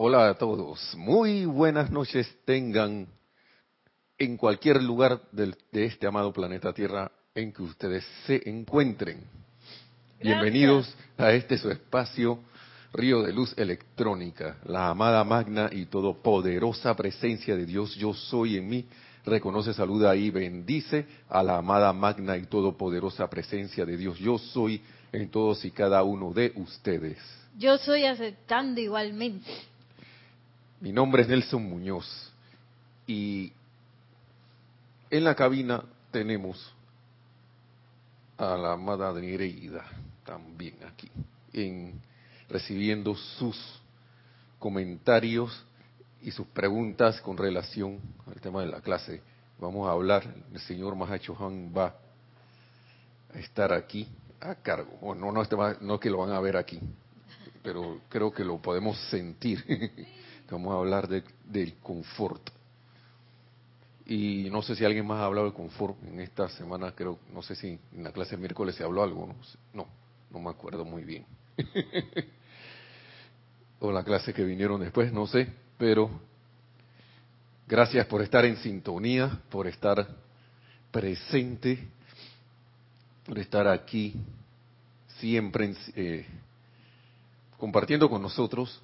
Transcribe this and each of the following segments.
Hola a todos, muy buenas noches tengan en cualquier lugar del- de este amado planeta Tierra en que ustedes se encuentren. Bienvenidos a este su espacio, Río de Luz Electrónica, la amada magna y todopoderosa presencia de Dios, yo soy en mí, reconoce, saluda y bendice a la amada magna y todopoderosa presencia de Dios, yo soy en todos y cada uno de ustedes. Yo soy aceptando igualmente. Mi nombre es Nelson Muñoz y en la cabina tenemos a la amada Nereida también aquí, en, recibiendo sus comentarios y sus preguntas con relación al tema de la clase. Vamos a hablar, el señor Mahacho Han va a estar aquí a cargo. Bueno, no, no, este no que lo van a ver aquí, pero creo que lo podemos sentir. Vamos a hablar de- del confort. Y no sé si alguien más ha hablado del confort en esta semana, creo, no sé si en la clase de miércoles se habló algo, no, no, no me acuerdo muy bien. o la clase que vinieron después, no sé, pero gracias por estar en sintonía, por estar presente, por estar aquí siempre eh, compartiendo con nosotros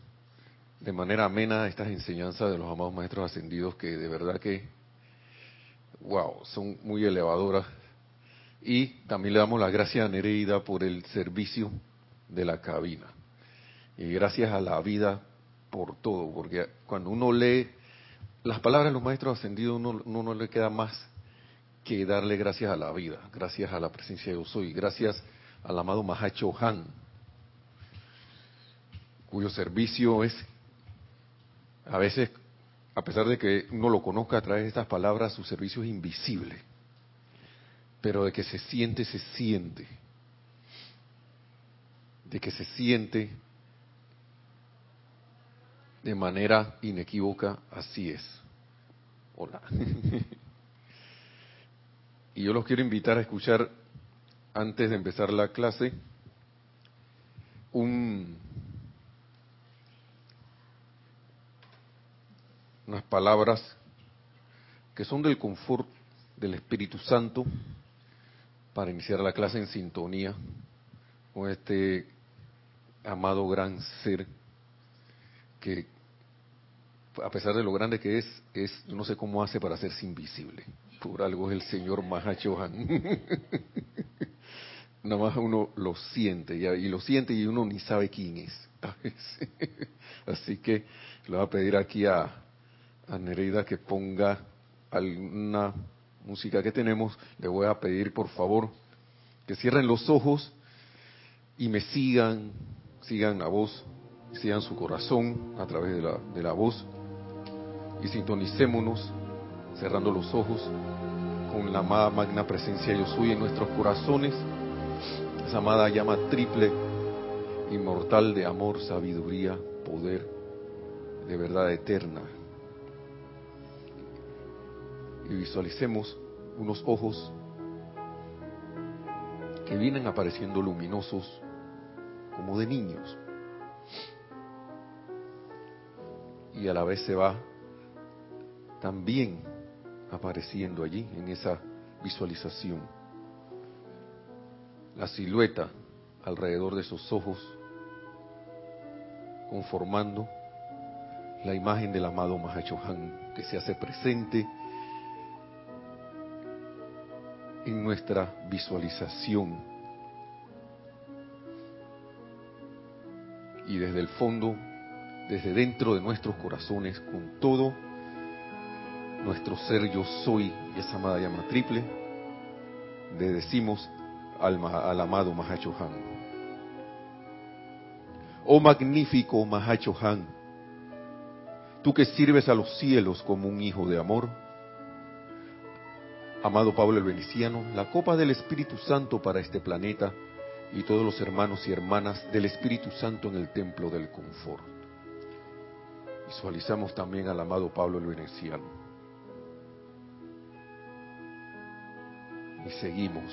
de manera amena estas enseñanzas de los amados maestros ascendidos que de verdad que, wow, son muy elevadoras. Y también le damos las gracias a Nereida por el servicio de la cabina. Y gracias a la vida por todo, porque cuando uno lee las palabras de los maestros ascendidos, uno, no le queda más que darle gracias a la vida, gracias a la presencia de yo soy, gracias al amado Mahacho Han, cuyo servicio es a veces, a pesar de que uno lo conozca a través de estas palabras, su servicio es invisible. Pero de que se siente, se siente. De que se siente de manera inequívoca, así es. Hola. y yo los quiero invitar a escuchar, antes de empezar la clase, un, unas palabras que son del confort del Espíritu Santo para iniciar la clase en sintonía con este amado gran ser que a pesar de lo grande que es, es no sé cómo hace para hacerse invisible. Por algo es el señor Mahachohan. Nada más uno lo siente y lo siente y uno ni sabe quién es. Así que le voy a pedir aquí a, a Nereida que ponga alguna música que tenemos. Le voy a pedir por favor que cierren los ojos y me sigan, sigan la voz, sigan su corazón a través de la, de la voz y sintonicémonos cerrando los ojos con la amada magna presencia yo soy en nuestros corazones, esa amada llama triple, inmortal de amor, sabiduría, poder, de verdad eterna. Y visualicemos unos ojos que vienen apareciendo luminosos como de niños. Y a la vez se va también apareciendo allí en esa visualización. La silueta alrededor de esos ojos, conformando la imagen del amado Mahachohan que se hace presente en nuestra visualización. Y desde el fondo, desde dentro de nuestros corazones, con todo nuestro ser yo soy y esa amada llama triple, le decimos al, al amado Mahachohan. Oh magnífico Mahachohan, tú que sirves a los cielos como un hijo de amor, amado Pablo el Veneciano, la copa del Espíritu Santo para este planeta y todos los hermanos y hermanas del Espíritu Santo en el templo del confort. Visualizamos también al amado Pablo el Veneciano. Y seguimos.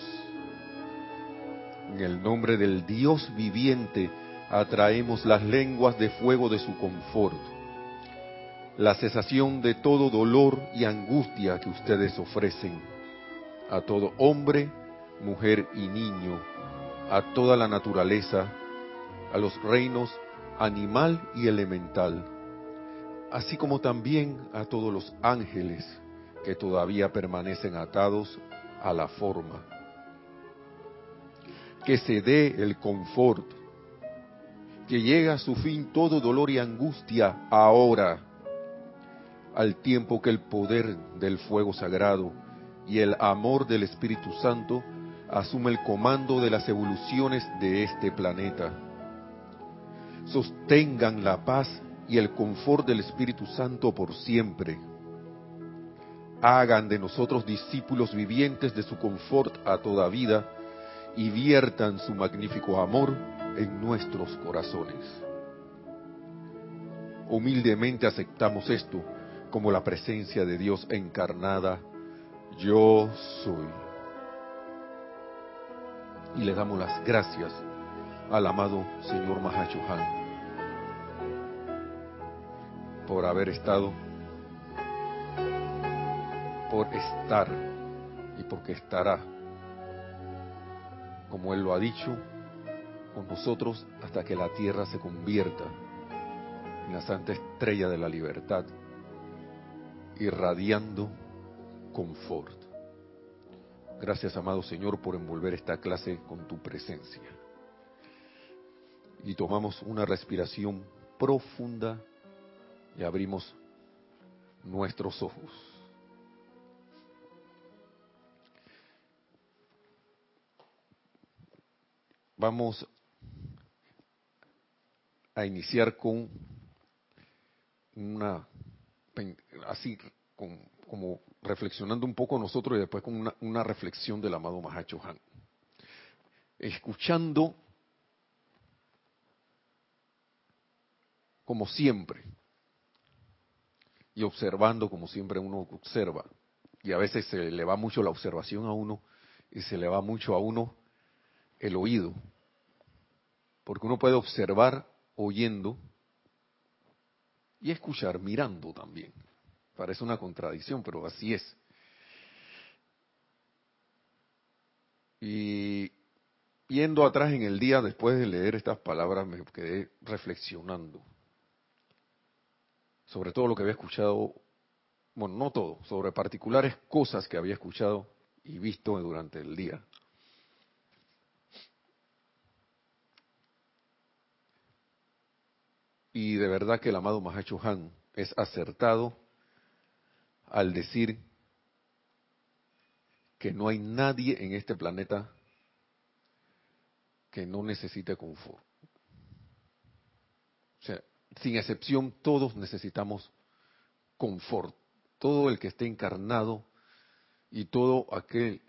En el nombre del Dios viviente atraemos las lenguas de fuego de su confort la cesación de todo dolor y angustia que ustedes ofrecen a todo hombre, mujer y niño, a toda la naturaleza, a los reinos animal y elemental, así como también a todos los ángeles que todavía permanecen atados a la forma. Que se dé el confort, que llega a su fin todo dolor y angustia ahora, al tiempo que el poder del fuego sagrado y el amor del Espíritu Santo asume el comando de las evoluciones de este planeta. Sostengan la paz y el confort del Espíritu Santo por siempre. Hagan de nosotros discípulos vivientes de su confort a toda vida y viertan su magnífico amor en nuestros corazones. Humildemente aceptamos esto como la presencia de Dios encarnada. Yo soy. Y le damos las gracias al amado Señor Han por haber estado, por estar y porque estará, como Él lo ha dicho, con nosotros hasta que la tierra se convierta en la santa estrella de la libertad, irradiando confort. Gracias, amado Señor, por envolver esta clase con tu presencia. Y tomamos una respiración profunda y abrimos nuestros ojos. Vamos a iniciar con una, así como reflexionando un poco nosotros y después con una, reflexión del amado Mahacho Han. Escuchando como siempre, y observando como siempre uno observa. Y a veces se le va mucho la observación a uno y se le va mucho a uno el oído. Porque uno puede observar oyendo y escuchar mirando también. Parece una contradicción, pero así es. Y yendo atrás en el día, después de leer estas palabras, me quedé reflexionando sobre todo lo que había escuchado, bueno, no todo, sobre particulares cosas que había escuchado y visto durante el día. Y de verdad que el amado Mahacho Han es acertado al decir que no hay nadie en este planeta que no necesite confort. O sea, sin excepción, todos necesitamos confort. Todo el que esté encarnado y todo aquel,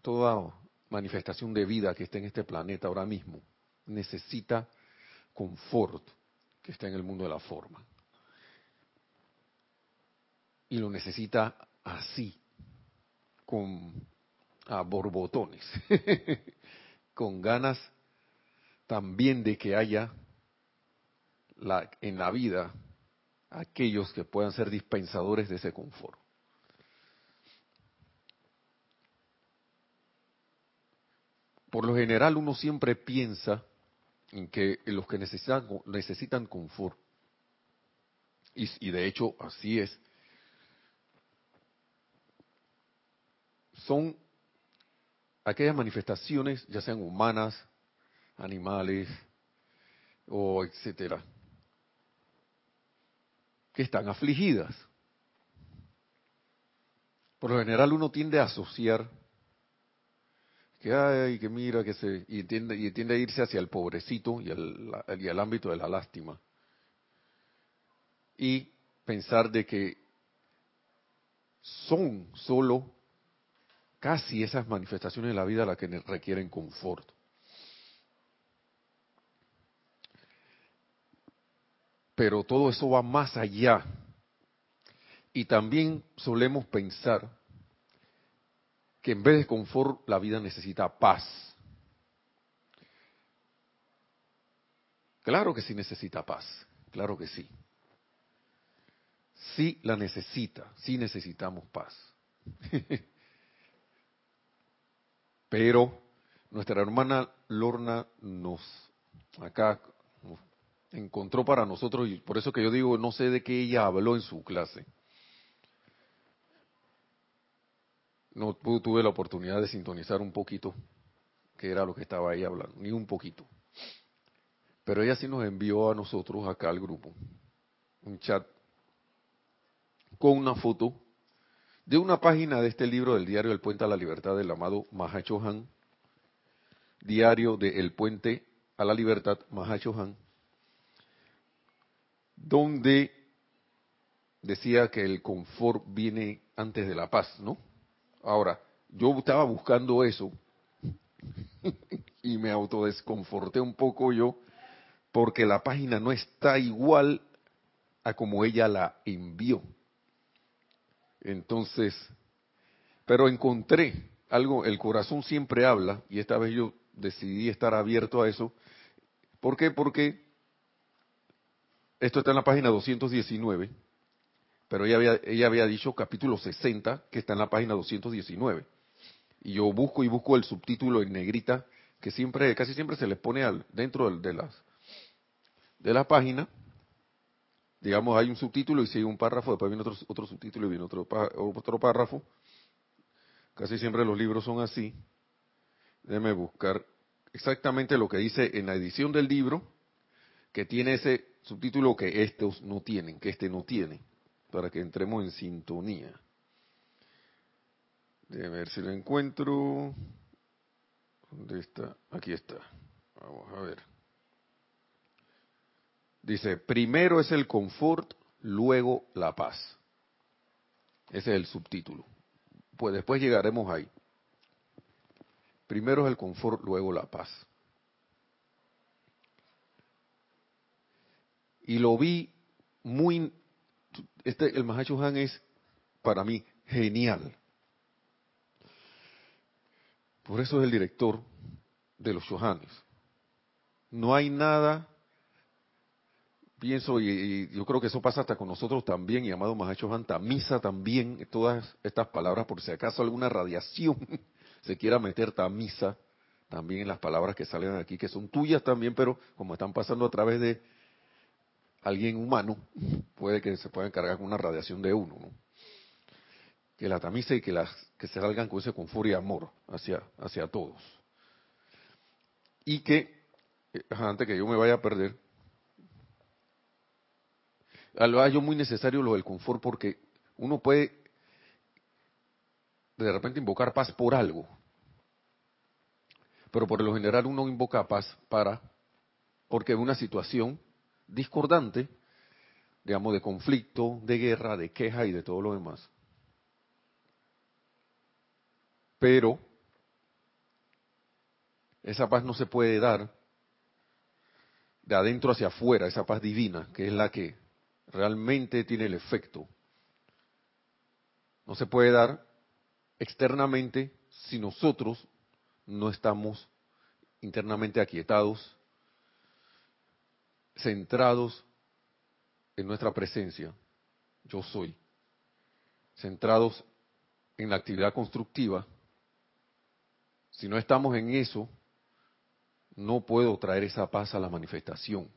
toda manifestación de vida que esté en este planeta ahora mismo necesita confort que está en el mundo de la forma. Y lo necesita así, con a borbotones, con ganas también de que haya en la vida aquellos que puedan ser dispensadores de ese confort. Por lo general uno siempre piensa en que los que necesitan, necesitan confort, y, y de hecho así es, son aquellas manifestaciones, ya sean humanas, animales o etcétera, que están afligidas. Por lo general uno tiende a asociar que ay, que mira, que se y tiende, y tiende a irse hacia el pobrecito y el, y ámbito de la lástima. Y pensar de que son solo casi esas manifestaciones de la vida las que requieren confort. pero todo eso va más allá. Y también solemos pensar que en vez de confort la vida necesita paz. Claro que sí necesita paz, claro que sí. sí la necesita, sí necesitamos paz. Pero nuestra hermana Lorna nos acá encontró para nosotros y por eso que yo digo no sé de qué ella habló en su clase. No tuve la oportunidad de sintonizar un poquito que era lo que estaba ahí hablando, ni un poquito. Pero ella sí nos envió a nosotros acá al grupo un chat con una foto de una página de este libro del diario El Puente a la Libertad del amado Mahacho Han, diario de El Puente a la Libertad Mahacho Han, donde decía que el confort viene antes de la paz, ¿no? Ahora, yo estaba buscando eso y me autodesconforté un poco yo porque la página no está igual a como ella la envió. Entonces, pero encontré algo, el corazón siempre habla, y esta vez yo decidí estar abierto a eso. ¿Por qué? Porque esto está en la página 219, pero ella había, ella había dicho capítulo 60, que está en la página 219. Y yo busco y busco el subtítulo en negrita, que siempre, casi siempre se les pone al, dentro de, las, de la página, digamos, hay un subtítulo y sigue un párrafo, después viene otro, otro subtítulo y viene otro, otro párrafo. Casi siempre los libros son así. Déjeme buscar exactamente lo que dice en la edición del libro, que tiene ese subtítulo que estos no tienen, que este no tiene, para que entremos en sintonía. Déjeme ver si lo encuentro. ¿Dónde está? Aquí está. Vamos a ver. Dice, primero es el confort, luego la paz. Ese es el subtítulo. Pues después llegaremos ahí. Primero es el confort, luego la paz. Y lo vi muy... Este, el Mahacho Han es para mí genial. Por eso es el director de los Shohanes. No hay nada pienso, y, yo creo que eso pasa hasta con nosotros también, y amado Mahacho Han, tamisa también, todas estas palabras, por si acaso alguna radiación se quiera meter tamisa también en las palabras que salen aquí, que son tuyas también, pero como están pasando a través de alguien humano, puede que se puedan cargar con una radiación de uno, ¿no? Que la tamisa y que, las, que se salgan con ese confort y amor hacia, hacia todos. Y que, eh, antes que yo me vaya a perder, lo muy necesario lo del confort porque uno puede de repente invocar paz por algo, pero por lo general uno invoca paz para, porque una situación discordante, digamos, de conflicto, de guerra, de queja y de todo lo demás. Pero esa paz no se puede dar de adentro hacia afuera, esa paz divina, que es la que realmente tiene el efecto. No se puede dar externamente si nosotros no estamos internamente aquietados, centrados en nuestra presencia, yo soy, centrados en la actividad constructiva. Si no estamos en eso, no puedo traer esa paz a la manifestación.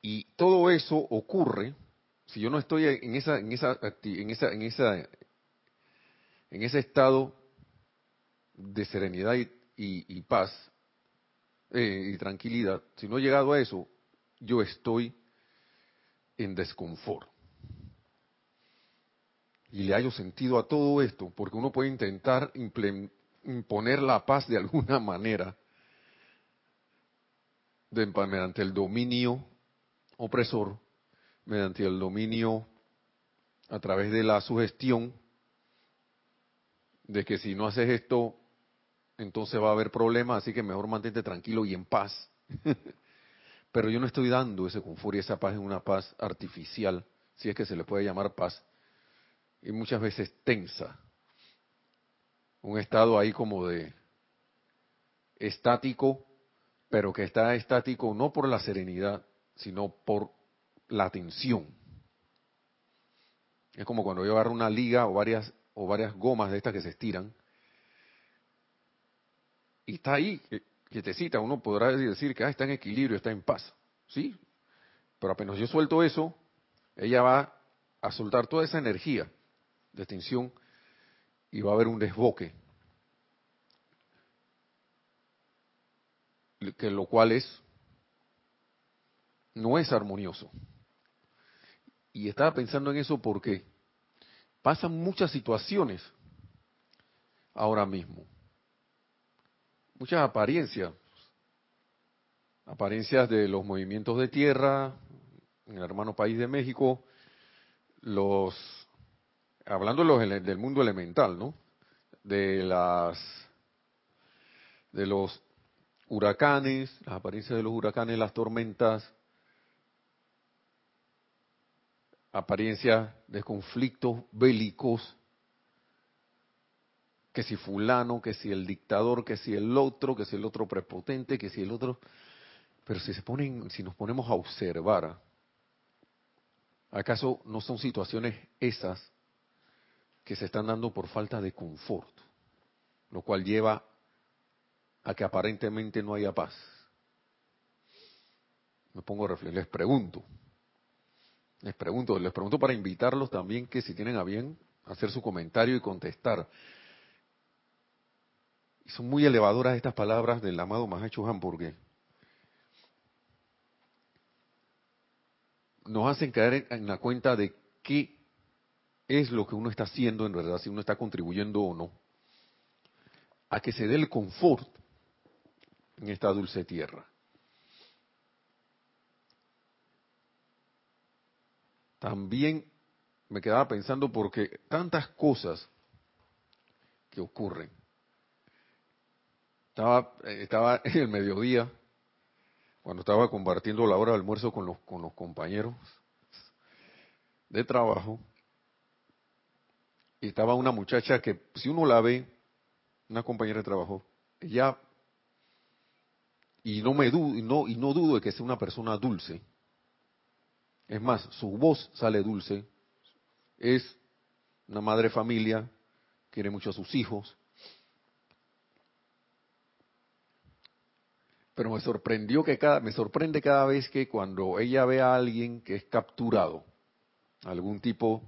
Y todo eso ocurre si yo no estoy en esa en esa en esa en esa en ese estado de serenidad y, paz eh, y tranquilidad, si no he llegado a eso, yo estoy en desconfort. Y le hallo sentido a todo esto, porque uno puede intentar imponer la paz de alguna manera de, mediante el dominio opresor mediante el dominio a través de la sugestión de que si no haces esto, entonces va a haber problemas, así que mejor mantente tranquilo y en paz. Pero yo no estoy dando ese confort y esa paz en una paz artificial, si es que se le puede llamar paz, y muchas veces tensa. Un estado ahí como de estático, pero que está estático no por la serenidad, sino por la tensión. Es como cuando yo agarro una liga o varias, o varias gomas de estas que se estiran. Y está ahí, quietecita, uno podrá decir que ah, está en equilibrio, está en paz. ¿Sí? Pero apenas yo suelto eso, ella va a soltar toda esa energía de tensión y va a haber un desboque. Que lo cual es no es armonioso. Y estaba pensando en eso porque pasan muchas situaciones ahora mismo. Muchas apariencias. Apariencias de los movimientos de tierra en el hermano país de México, los hablando del mundo elemental, ¿no? De las de los huracanes, las apariencias de los huracanes, las tormentas, apariencia de conflictos bélicos, que si fulano, que si el dictador, que si el otro, que si el otro prepotente, que si el otro. Pero si se ponen, si nos ponemos a observar, ¿acaso no son situaciones esas que se están dando por falta de confort? Lo cual lleva a que aparentemente no haya paz. Me pongo a reflexionar, les pregunto, les pregunto, les pregunto para invitarlos también que si tienen a bien hacer su comentario y contestar. Son muy elevadoras estas palabras del amado Mahacho porque nos hacen caer en la cuenta de qué es lo que uno está haciendo en verdad, si uno está contribuyendo o no, a que se dé el confort en esta dulce tierra. También me quedaba pensando porque tantas cosas que ocurren. Estaba, eh, estaba en el mediodía, cuando estaba compartiendo la hora de almuerzo con los, con los compañeros de trabajo, y estaba una muchacha que, si uno la ve, una compañera de trabajo, ella, y no me dudo, y no, y no dudo de que sea una persona dulce, es más, su voz sale dulce. Es una madre familia, quiere mucho a sus hijos. Pero me sorprendió que cada, me sorprende cada vez que cuando ella ve a alguien que es capturado, algún tipo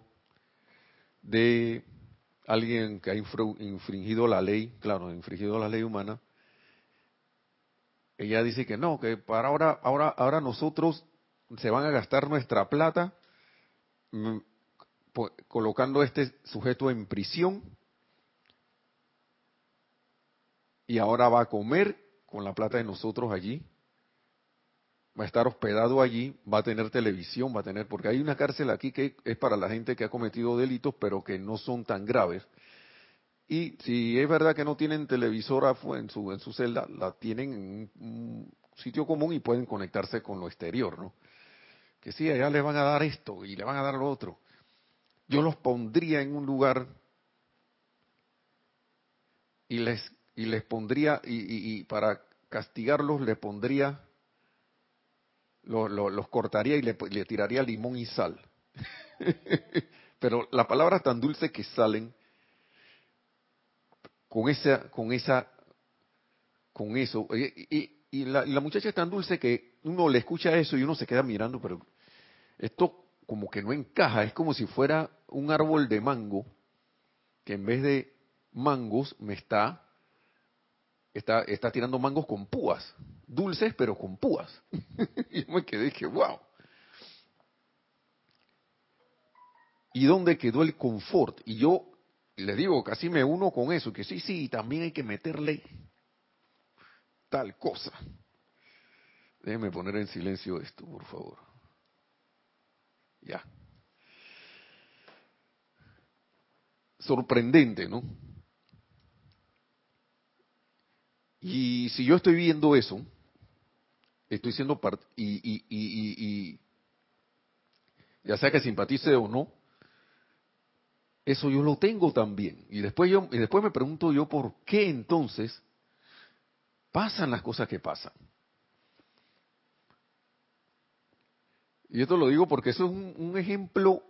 de alguien que ha infringido la ley, claro, infringido la ley humana, ella dice que no, que para ahora, ahora, ahora nosotros se van a gastar nuestra plata mm, colocando a este sujeto en prisión y ahora va a comer con la plata de nosotros allí, va a estar hospedado allí, va a tener televisión, va a tener, porque hay una cárcel aquí que es para la gente que ha cometido delitos, pero que no son tan graves. Y si es verdad que no tienen televisora en su, en su celda, la tienen en un sitio común y pueden conectarse con lo exterior, ¿no? Que sí, allá les van a dar esto y le van a dar lo otro. Yo los pondría en un lugar y les y les pondría y, para castigarlos les pondría los cortaría y le, le tiraría limón y sal. Pero la palabra tan dulce que salen con esa con esa con eso y, y la, muchacha es tan dulce que uno le escucha eso y uno se queda mirando, pero esto como que no encaja, es como si fuera un árbol de mango que en vez de mangos me está, está, está tirando mangos con púas, dulces pero con púas. y yo me quedé dije, wow. ¿Y dónde quedó el confort? Y yo le digo, casi me uno con eso, que sí, sí, también hay que meterle tal cosa. Déjeme poner en silencio esto, por favor. Ya. Sorprendente, ¿no? Y si yo estoy viendo eso, estoy siendo parte, y, y, y, y, ya sea que simpatice o no, eso yo lo tengo también. Y después yo, y después me pregunto yo por qué entonces pasan las cosas que pasan. Y esto lo digo porque eso es un, ejemplo,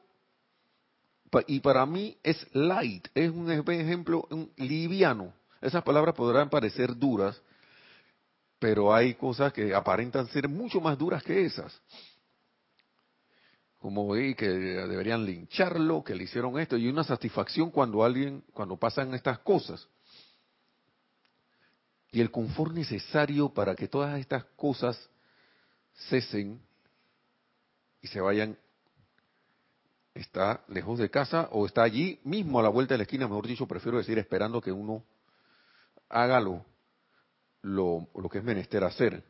y para mí es light, es un ej- ejemplo un liviano. Esas palabras podrán parecer duras, pero hay cosas que aparentan ser mucho más duras que esas. Como "Ey, que deberían lincharlo, que le hicieron esto, y una satisfacción cuando alguien, cuando pasan estas cosas. Y el confort necesario para que todas estas cosas cesen y se vayan está lejos de casa o está allí mismo a la vuelta de la esquina, mejor dicho, prefiero decir, esperando que uno haga lo, lo, lo que es menester hacer.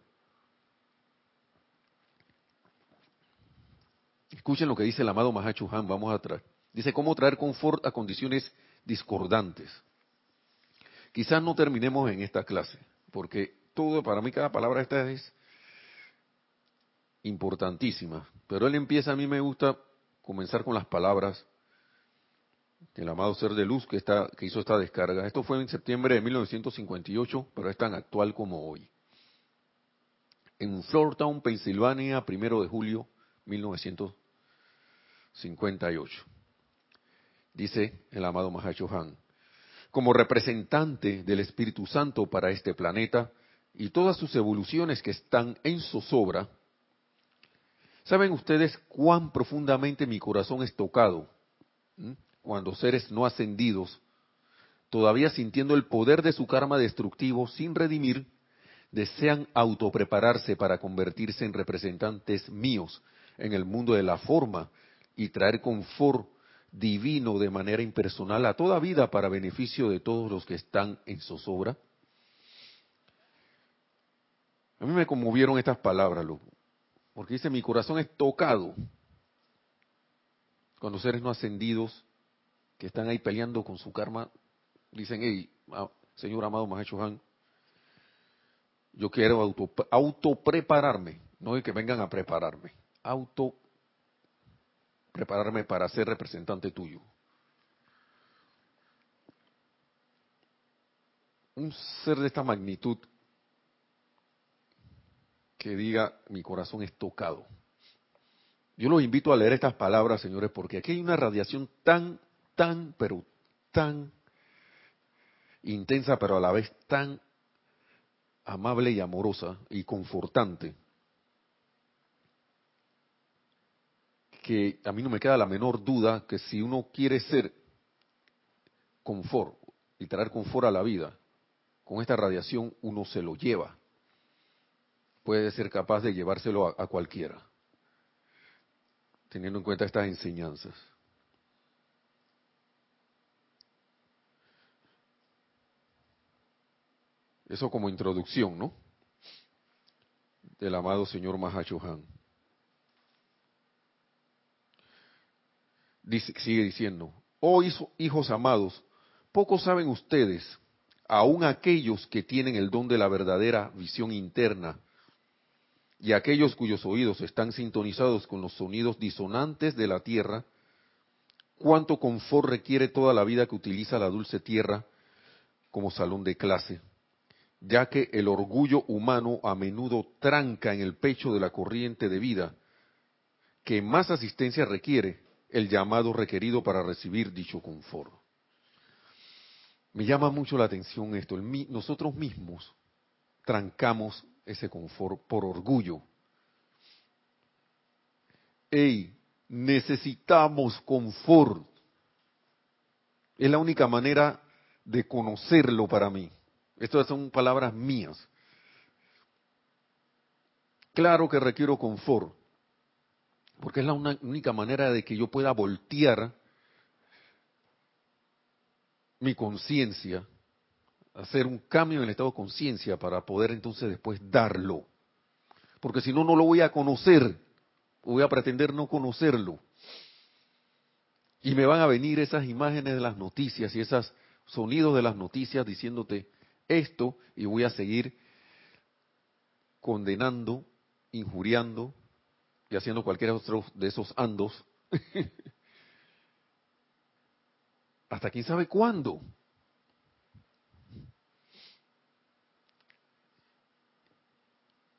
Escuchen lo que dice el amado Mahacho Han, vamos a traer. Dice, ¿cómo traer confort a condiciones discordantes? Quizás no terminemos en esta clase, porque todo, para mí cada palabra esta es importantísima. Pero él empieza, a mí me gusta comenzar con las palabras del amado ser de luz que, está, que hizo esta descarga. Esto fue en septiembre de 1958, pero es tan actual como hoy. En Flourtown, Pensilvania, primero de julio 1958. Dice el amado Mahacho Han, como representante del Espíritu Santo para este planeta y todas sus evoluciones que están en zozobra, ¿saben ustedes cuán profundamente mi corazón es tocado cuando seres no ascendidos, todavía sintiendo el poder de su karma destructivo sin redimir, desean autoprepararse para convertirse en representantes míos en el mundo de la forma y traer confort divino de manera impersonal a toda vida para beneficio de todos los que están en zozobra? A mí me conmovieron estas palabras, loco, porque dice, mi corazón es tocado cuando seres no ascendidos que están ahí peleando con su karma, dicen, hey, señor amado Mahacho Han, yo quiero auto, autoprepararme, no es que vengan a prepararme, auto prepararme para ser representante tuyo. Un ser de esta magnitud que diga mi corazón es tocado. Yo los invito a leer estas palabras, señores, porque aquí hay una radiación tan, tan, pero tan intensa, pero a la vez tan amable y amorosa y confortante, que a mí no me queda la menor duda que si uno quiere ser confort y traer confort a la vida, con esta radiación uno se lo lleva. Puede ser capaz de llevárselo a, cualquiera, teniendo en cuenta estas enseñanzas. Eso como introducción, ¿no? Del amado señor Mahachohan. Sigue diciendo, oh hijos amados, poco saben ustedes, aun aquellos que tienen el don de la verdadera visión interna, y aquellos cuyos oídos están sintonizados con los sonidos disonantes de la tierra, cuánto confort requiere toda la vida que utiliza la dulce tierra como salón de clase, ya que el orgullo humano a menudo tranca en el pecho de la corriente de vida, que más asistencia requiere el llamado requerido para recibir dicho confort. Me llama mucho la atención esto, el, nosotros mismos trancamos ese confort por orgullo. Ey, necesitamos confort. Es la única manera de conocerlo para mí. Estas son palabras mías. Claro que requiero confort, porque es la única manera de que yo pueda voltear mi conciencia, hacer un cambio en el estado de conciencia para poder entonces después darlo. Porque si no, no lo voy a conocer, voy a pretender no conocerlo. Y me van a venir esas imágenes de las noticias y esos sonidos de las noticias diciéndote esto y voy a seguir condenando, injuriando y haciendo cualquier otro de esos andos hasta quién sabe cuándo.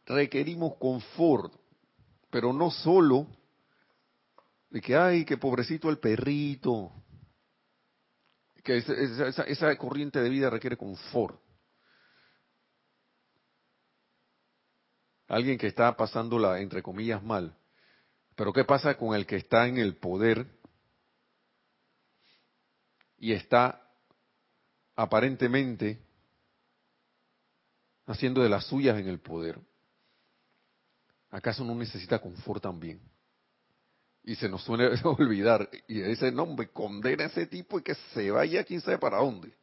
Requerimos confort, pero no solo de que, ay, que pobrecito el perrito, que esa, esa corriente de vida requiere confort. Alguien que está pasándola, entre comillas, mal. Pero ¿qué pasa con el que está en el poder y está aparentemente haciendo de las suyas en el poder? ¿Acaso no necesita confort también? Y se nos suele olvidar, y ese nombre condena a ese tipo y que se vaya quién sabe para dónde.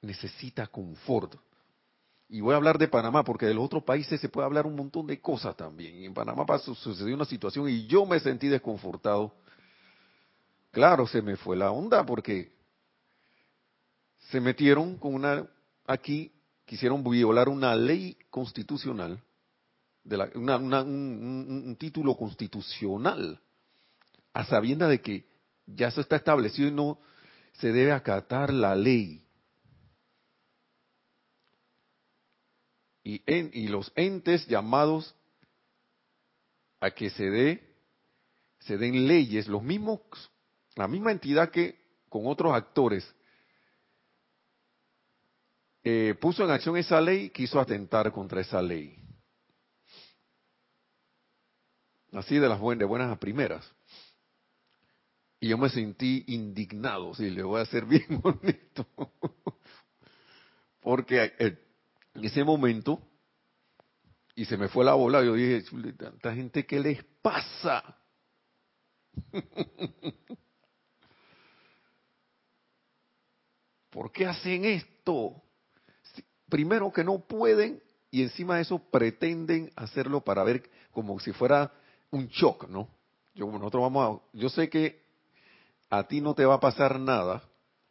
Necesita confort. Y voy a hablar de Panamá, porque de los otros países se puede hablar un montón de cosas también. Y en Panamá sucedió una situación y yo me sentí desconfortado. Claro, se me fue la onda porque se metieron con una, aquí quisieron violar una ley constitucional de un, título constitucional, a sabienda de que ya eso está establecido y no se debe acatar la ley. Y, los entes llamados a que se dé, se den leyes, los mismos, la misma entidad que con otros actores eh, puso en acción esa ley, quiso atentar contra esa ley. así de las buenas, de buenas a primeras. Y yo me sentí indignado, si le voy a ser bien honesto. Porque eh, en ese momento, y se me fue la bola, yo dije, tanta gente, ¿qué les pasa? ¿Por qué hacen esto? Primero que no pueden y encima de eso pretenden hacerlo para ver como si fuera un shock, ¿no? Yo, nosotros vamos a, yo sé que a ti no te va a pasar nada,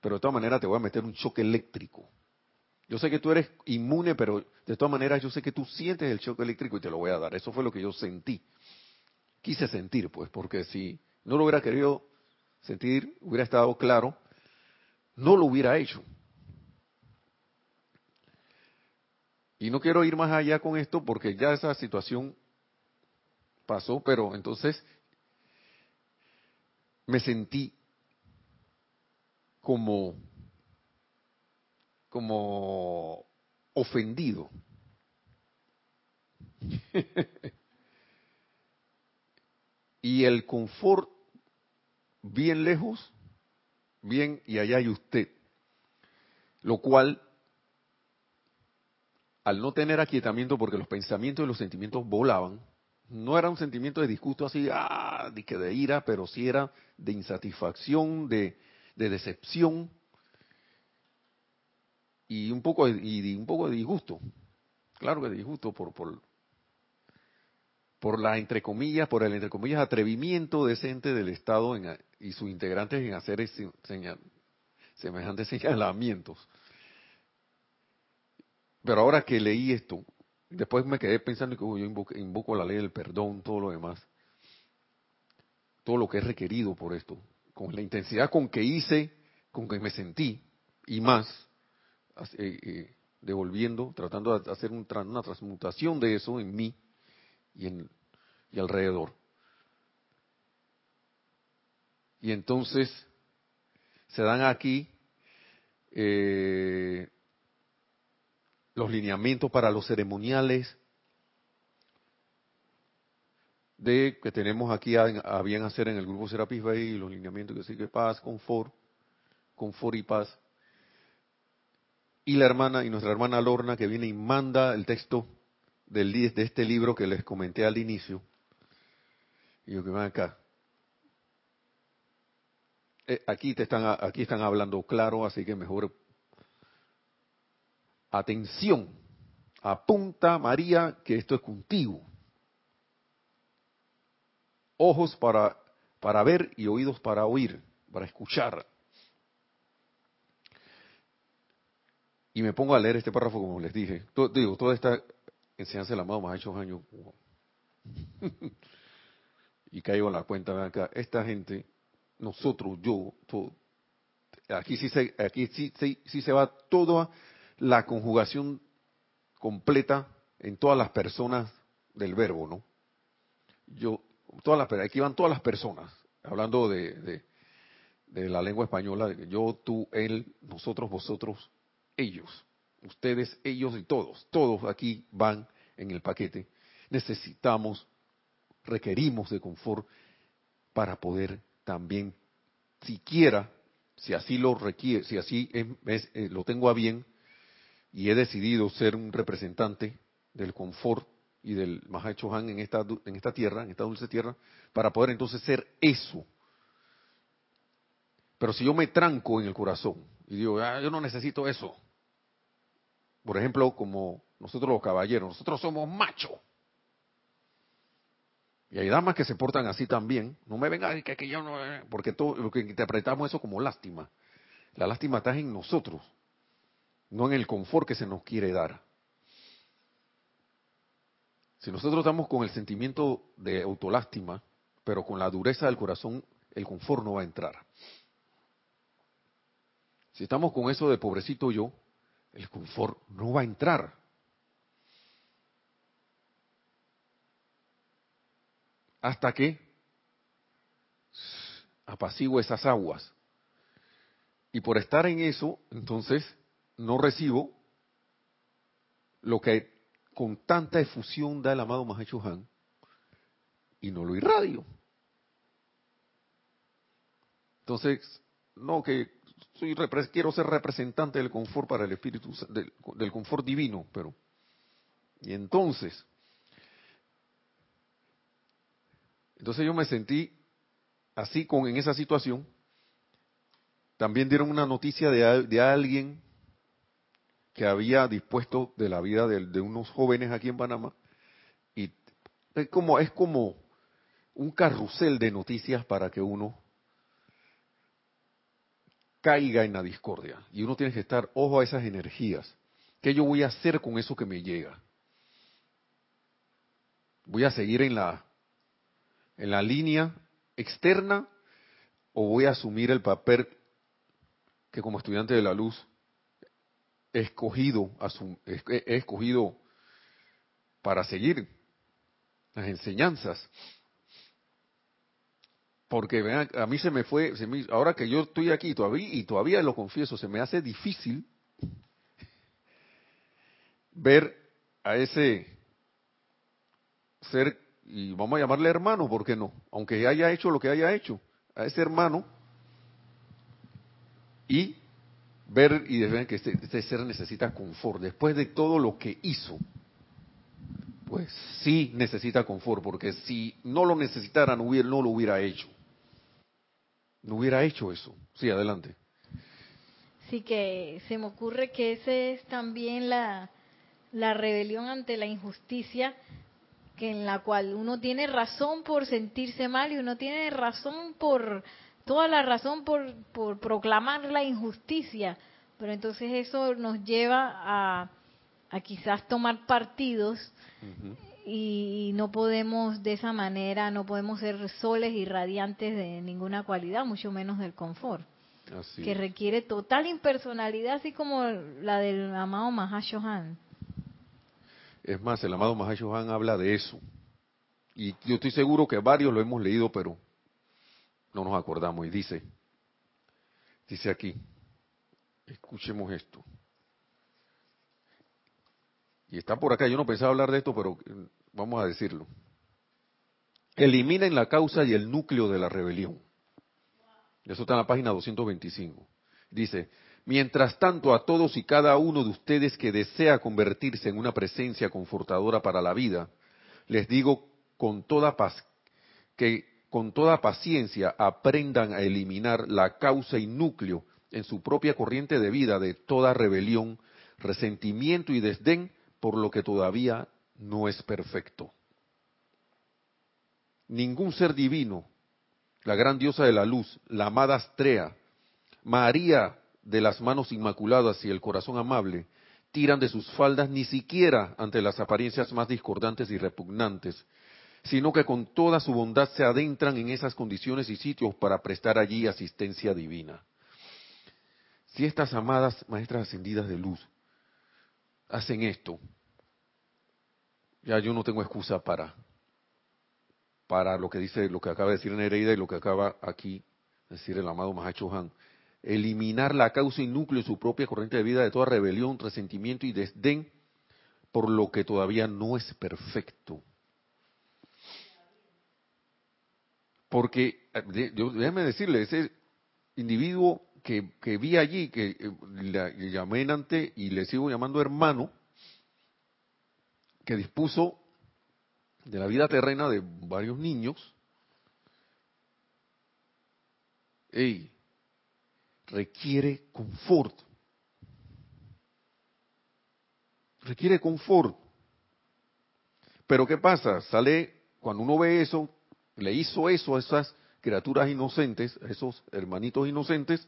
pero de todas maneras te voy a meter un shock eléctrico. Yo sé que tú eres inmune, pero de todas maneras yo sé que tú sientes el shock eléctrico y te lo voy a dar. Eso fue lo que yo sentí. Quise sentir, pues, porque si no lo hubiera querido sentir, hubiera estado claro, no lo hubiera hecho. Y no quiero ir más allá con esto porque ya esa situación pasó, pero entonces me sentí como, como ofendido. y el confort bien lejos, bien y allá hay usted. Lo cual, al no tener aquietamiento porque los pensamientos y los sentimientos volaban, no era un sentimiento de disgusto así, ah, de, que de ira, pero sí era de insatisfacción, de, decepción y un poco de, y un poco de disgusto. Claro que de disgusto por, por, por la, entre comillas, por el, entre comillas, atrevimiento decente del Estado y sus integrantes en hacer semejantes señalamientos. Pero ahora que leí esto, Después me quedé pensando que yo invoco, la ley del perdón, todo lo demás. Todo lo que es requerido por esto. Con la intensidad con que hice, con que me sentí, y más, eh, eh, devolviendo, tratando de hacer una transmutación de eso en mí y, en, y alrededor. Y entonces se dan aquí eh, los lineamientos para los ceremoniales de que tenemos aquí a, bien hacer en el grupo Serapis Bay, los lineamientos que sigue paz, confort, confort y paz. Y la hermana, y nuestra hermana Lorna, que viene y manda el texto del, de este libro que les comenté al inicio. Y yo que van acá. Eh, aquí te están, aquí están hablando claro, así que mejor Atención, apunta María que esto es contigo. Ojos para, para ver y oídos para oír, para escuchar. Y me pongo a leer este párrafo como les dije. digo, toda esta enseñanza del amado más ha hecho años. y caigo en la cuenta, acá, esta gente, nosotros, yo, aquí sí se, aquí sí, sí, se va todo la conjugación completa en todas las personas del verbo, ¿no? Yo, todas las, aquí van todas las personas, hablando de, de, la lengua española, yo, tú, él, nosotros, vosotros, ellos, ustedes, ellos y todos, todos aquí van en el paquete. Necesitamos, requerimos de confort para poder también, siquiera, si así lo requiere, si así eh, lo tengo a bien y he decidido ser un representante del confort y del Mahacho Han en esta, en esta tierra, en esta dulce tierra, para poder entonces ser eso. Pero si yo me tranco en el corazón y digo, ah, yo no necesito eso. Por ejemplo, como nosotros los caballeros, nosotros somos machos. Y hay damas que se portan así también. No me vengan que, que yo no, eh", porque todo lo que interpretamos eso como lástima. La lástima está en nosotros, no en el confort que se nos quiere dar. Si nosotros estamos con el sentimiento de autolástima, pero con la dureza del corazón, el confort no va a entrar. Si estamos con eso de pobrecito yo, el confort no va a entrar. Hasta que apacigüe esas aguas. Y por estar en eso, entonces no recibo lo que con tanta efusión da el amado Mahacho Han y no lo irradio. Entonces, no que soy quiero ser representante del confort para el espíritu del, confort divino, pero y entonces entonces yo me sentí así con en esa situación. También dieron una noticia de, de alguien que había dispuesto de la vida de, unos jóvenes aquí en Panamá. Y es como, es como un carrusel de noticias para que uno caiga en la discordia. Y uno tiene que estar ojo a esas energías. ¿Qué yo voy a hacer con eso que me llega? ¿Voy a seguir en la, en la línea externa o voy a asumir el papel que como estudiante de la luz escogido, he escogido para seguir las enseñanzas. Porque vean, a mí se me fue, ahora que yo estoy aquí todavía, y todavía lo confieso, se me hace difícil ver a ese ser, y vamos a llamarle hermano, ¿por qué no? Aunque haya hecho lo que haya hecho, a ese hermano, y ver y ver que este, este, ser necesita confort. Después de todo lo que hizo, pues sí necesita confort, porque si no lo necesitara, no, no lo hubiera hecho. No hubiera hecho eso. Sí, adelante. Sí, que se me ocurre que ese es también la, la rebelión ante la injusticia, que en la cual uno tiene razón por sentirse mal y uno tiene razón por toda la razón por, por proclamar la injusticia, pero entonces eso nos lleva a, a quizás tomar partidos y no podemos de esa manera, no podemos ser soles y radiantes de ninguna cualidad, mucho menos del confort. que requiere total impersonalidad, así como la del amado Mahashohan. Es más, el amado Mahashohan habla de eso. Y yo estoy seguro que varios lo hemos leído, pero no nos acordamos. Y dice, dice aquí, escuchemos esto. Y está por acá, yo no pensaba hablar de esto, pero eh, vamos a decirlo. Eliminen la causa y el núcleo de la rebelión. Eso está en la página 225. Dice, mientras tanto a todos y cada uno de ustedes que desea convertirse en una presencia confortadora para la vida, les digo con toda paz que con toda paciencia aprendan a eliminar la causa y núcleo en su propia corriente de vida de toda rebelión, resentimiento y desdén por lo que todavía no es perfecto. Ningún ser divino, la gran diosa de la luz, la amada Astrea, María de las manos inmaculadas y el corazón amable, tiran de sus faldas ni siquiera ante las apariencias más discordantes y repugnantes, sino que con toda su bondad se adentran en esas condiciones y sitios para prestar allí asistencia divina. Si estas amadas maestras ascendidas de luz hacen esto, ya yo no tengo excusa para para lo que dice, lo que acaba de decir Nereida y lo que acaba aquí de decir el amado Mahacho Han. Eliminar la causa y núcleo de su propia corriente de vida de toda rebelión, resentimiento y desdén por lo que todavía no es perfecto. Porque, eh, déjeme decirle, ese individuo que, que vi allí, que eh, le, llamé ante y le sigo llamando hermano, que dispuso de la vida terrena de varios niños, requiere confort. Requiere confort. Pero ¿qué pasa? Sale, cuando uno ve eso, le hizo eso a esas criaturas inocentes, a esos hermanitos inocentes,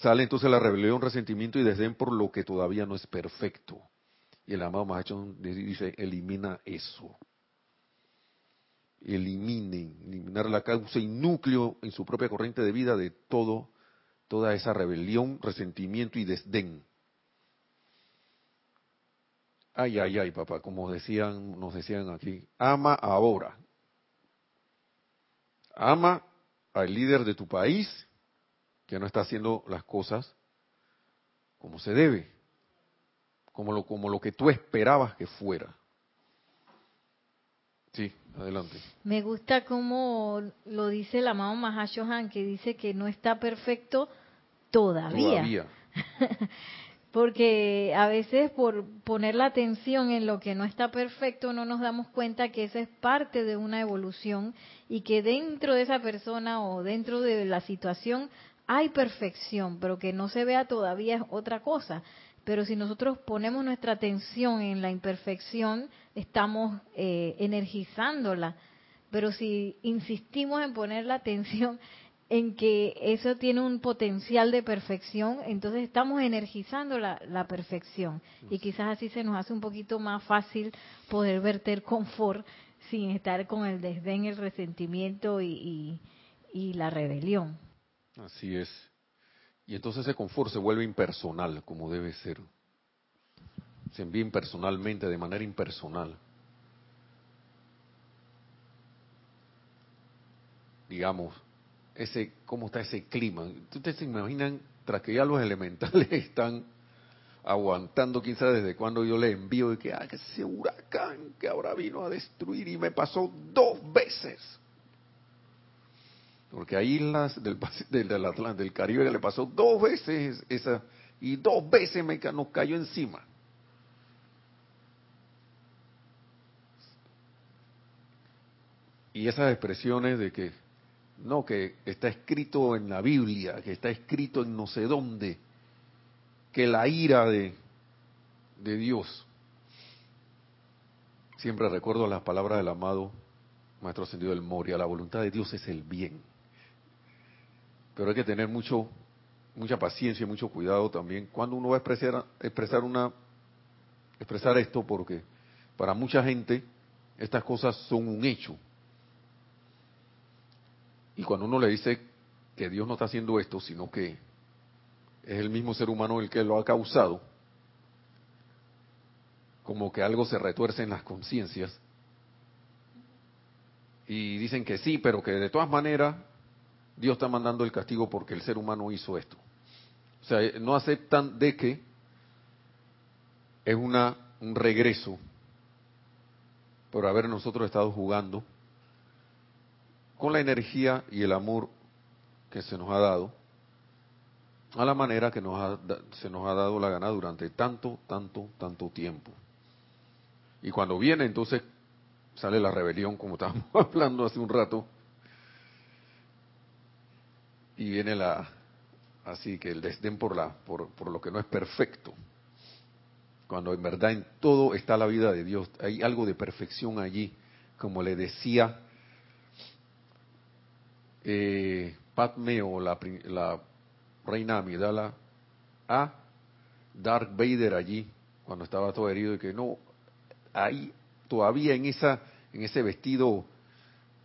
sale entonces la rebelión, resentimiento y desdén por lo que todavía no es perfecto. Y el amado Mahacho dice, elimina eso. Eliminen, eliminar la causa y núcleo en su propia corriente de vida de todo, toda esa rebelión, resentimiento y desdén. Ay, ay, ay, papá, como decían, nos decían aquí, ama ahora. Ama al líder de tu país que no está haciendo las cosas como se debe, como lo, como lo que tú esperabas que fuera. Sí, adelante. Me gusta cómo lo dice el amado Mahashohan, que dice que no está perfecto todavía. Todavía. Porque a veces por poner la atención en lo que no está perfecto no nos damos cuenta que esa es parte de una evolución y que dentro de esa persona o dentro de la situación hay perfección, pero que no se vea todavía es otra cosa. Pero si nosotros ponemos nuestra atención en la imperfección, estamos eh, energizándola. Pero si insistimos en poner la atención en que eso tiene un potencial de perfección, entonces estamos energizando la, perfección. Y quizás así se nos hace un poquito más fácil poder verter confort sin estar con el desdén, el resentimiento y, la rebelión. Así es. Y entonces ese confort se vuelve impersonal, como debe ser. Se envía impersonalmente, de manera impersonal. Digamos, ese cómo está ese clima. Ustedes se imaginan, tras que ya los elementales están aguantando, quién sabe desde cuándo yo le envío de que, ah, ese huracán que ahora vino a destruir y me pasó dos veces. Porque hay islas del, del, del, del Caribe le pasó dos veces esa, y dos veces me, nos cayó encima. Y esas expresiones de que no, que está escrito en la Biblia, que está escrito en no sé dónde, que la ira de, de Dios. Siempre recuerdo las palabras del amado Maestro Ascendido del Moria, la voluntad de Dios es el bien. Pero hay que tener mucho, mucha paciencia y mucho cuidado también. Cuando uno va a expresar, expresar una, expresar esto, porque para mucha gente estas cosas son un hecho. Y cuando uno le dice que Dios no está haciendo esto, sino que es el mismo ser humano el que lo ha causado, como que algo se retuerce en las conciencias, y dicen que sí, pero que de todas maneras Dios está mandando el castigo porque el ser humano hizo esto. O sea, no aceptan de que es una, un regreso por haber nosotros estado jugando con la energía y el amor que se nos ha dado, a la manera que nos se nos ha dado la gana durante tanto, tanto, tanto tiempo. Y cuando viene, entonces sale la rebelión, como estábamos hablando hace un rato, y viene la, así que el desdén por la, por, por lo que no es perfecto. Cuando en verdad en todo está la vida de Dios, hay algo de perfección allí, como le decía eh, Padme o la, reina Amidala a Dark Vader allí cuando estaba todo herido y que no ahí todavía en esa en ese vestido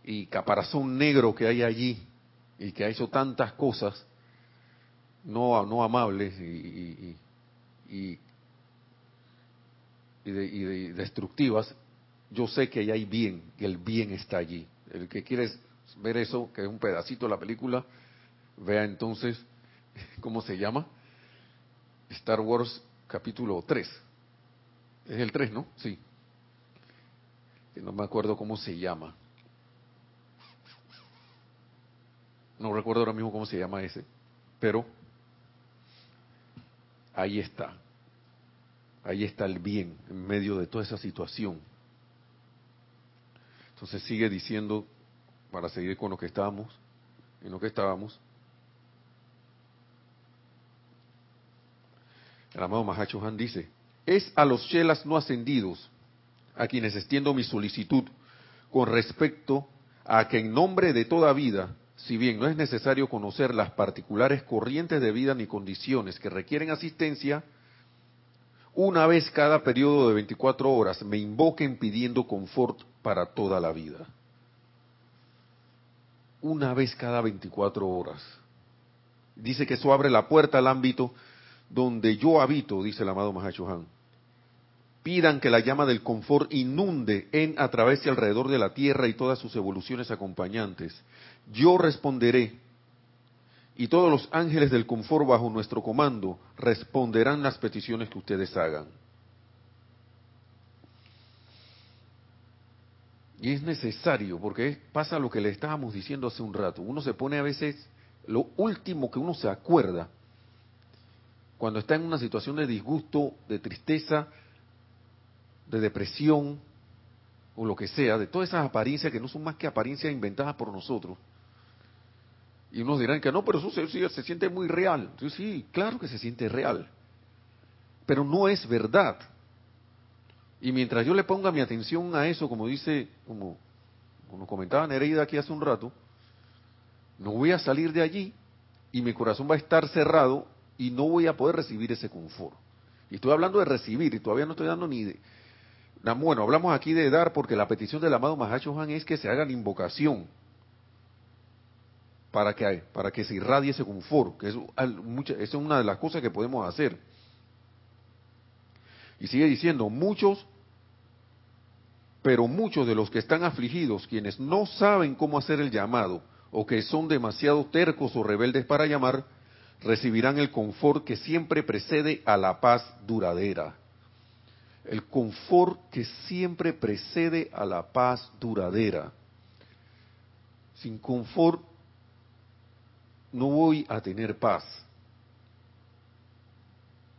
y caparazón negro que hay allí y que ha hecho tantas cosas no no amables y, y, y, destructivas yo sé que ahí hay bien que el bien está allí El que quiere ver eso, que es un pedacito de la película, vea entonces, ¿cómo se llama? Star Wars capítulo 3. Es el 3, ¿no? Sí. No me acuerdo cómo se llama. No recuerdo ahora mismo cómo se llama ese, pero ahí está. Ahí está el bien en medio de toda esa situación. Entonces sigue diciendo, para seguir con lo que estábamos, en lo que estábamos, el amado Mahacho Han dice, es a los chelas no ascendidos a quienes extiendo mi solicitud con respecto a que en nombre de toda vida si bien no es necesario conocer las particulares corrientes de vida ni condiciones que requieren asistencia, una vez cada periodo de 24 horas me invoquen pidiendo confort para toda la vida. Una vez cada 24 horas. Dice que eso abre la puerta al ámbito donde yo habito, dice el amado Mahachohan pidan que la llama del confort inunde en, a través y alrededor de la tierra y todas sus evoluciones acompañantes. Yo responderé, y todos los ángeles del confort bajo nuestro comando responderán las peticiones que ustedes hagan. Y es necesario, porque pasa lo que le estábamos diciendo hace un rato. Uno se pone a veces, lo último que uno se acuerda, cuando está en una situación de disgusto, de tristeza, de depresión o lo que sea, de todas esas apariencias que no son más que apariencias inventadas por nosotros. Y unos dirán que no, pero eso se, se siente muy real. sí, claro que se siente real. Pero no es verdad. Y mientras yo le ponga mi atención a eso, como dice, como, como comentaba Nereida aquí hace un rato, no voy a salir de allí y mi corazón va a estar cerrado y no voy a poder recibir ese confort. Y estoy hablando de recibir y todavía no estoy dando ni de, bueno, hablamos aquí de dar porque la petición del amado Mahacho Juan es que se haga la invocación para que, para que se irradie ese confort, que es, es una de las cosas que podemos hacer. Y sigue diciendo, muchos, pero muchos de los que están afligidos, quienes no saben cómo hacer el llamado, o que son demasiado tercos o rebeldes para llamar, recibirán el confort que siempre precede a la paz duradera el confort que siempre precede a la paz duradera. Sin confort no voy a tener paz.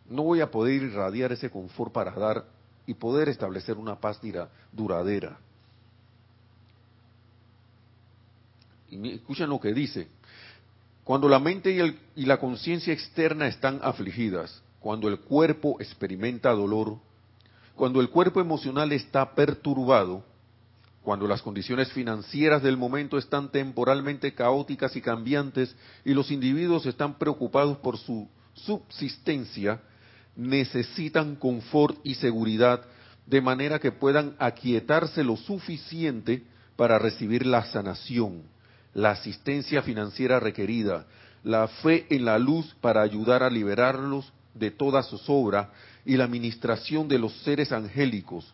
No voy a poder irradiar ese confort para dar y poder establecer una paz duradera. Y escuchen lo que dice. Cuando la mente y, y la conciencia externa están afligidas, cuando el cuerpo experimenta dolor, cuando el cuerpo emocional está perturbado, cuando las condiciones financieras del momento están temporalmente caóticas y cambiantes y los individuos están preocupados por su subsistencia, necesitan confort y seguridad de manera que puedan aquietarse lo suficiente para recibir la sanación, la asistencia financiera requerida, la fe en la luz para ayudar a liberarlos de toda zozobra y la administración de los seres angélicos,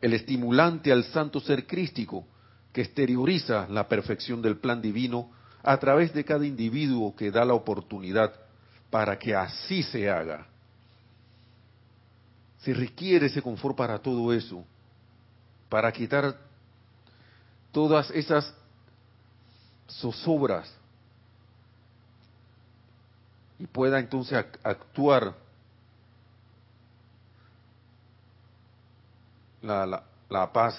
el estimulante al santo ser crístico que exterioriza la perfección del plan divino a través de cada individuo que da la oportunidad para que así se haga. Se requiere ese confort para todo eso, para quitar todas esas zozobras y pueda entonces actuar la, paz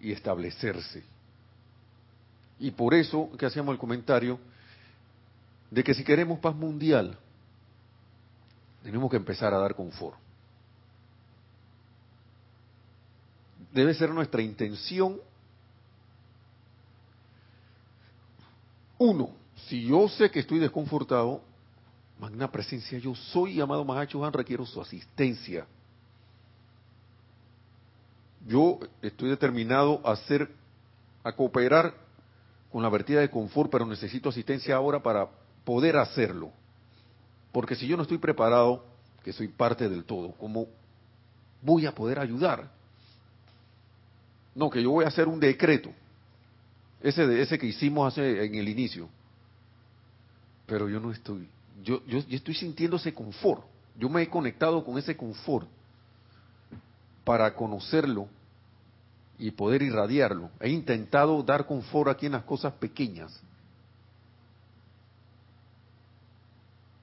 y establecerse. Y por eso que hacíamos el comentario de que si queremos paz mundial, tenemos que empezar a dar confort. Debe ser nuestra intención. Uno, si yo sé que estoy desconfortado, magna presencia, yo soy, amado Mahacho Han, requiero su asistencia yo estoy determinado a hacer, a cooperar con la vertida de confort, pero necesito asistencia ahora para poder hacerlo. Porque si yo no estoy preparado, que soy parte del todo, ¿cómo voy a poder ayudar? No, que yo voy a hacer un decreto. ese, de, ese que hicimos hace, en el inicio. Pero yo no estoy, yo, yo, yo estoy sintiendo ese confort. Yo me he conectado con ese confort para conocerlo y poder irradiarlo. He intentado dar confort aquí en las cosas pequeñas.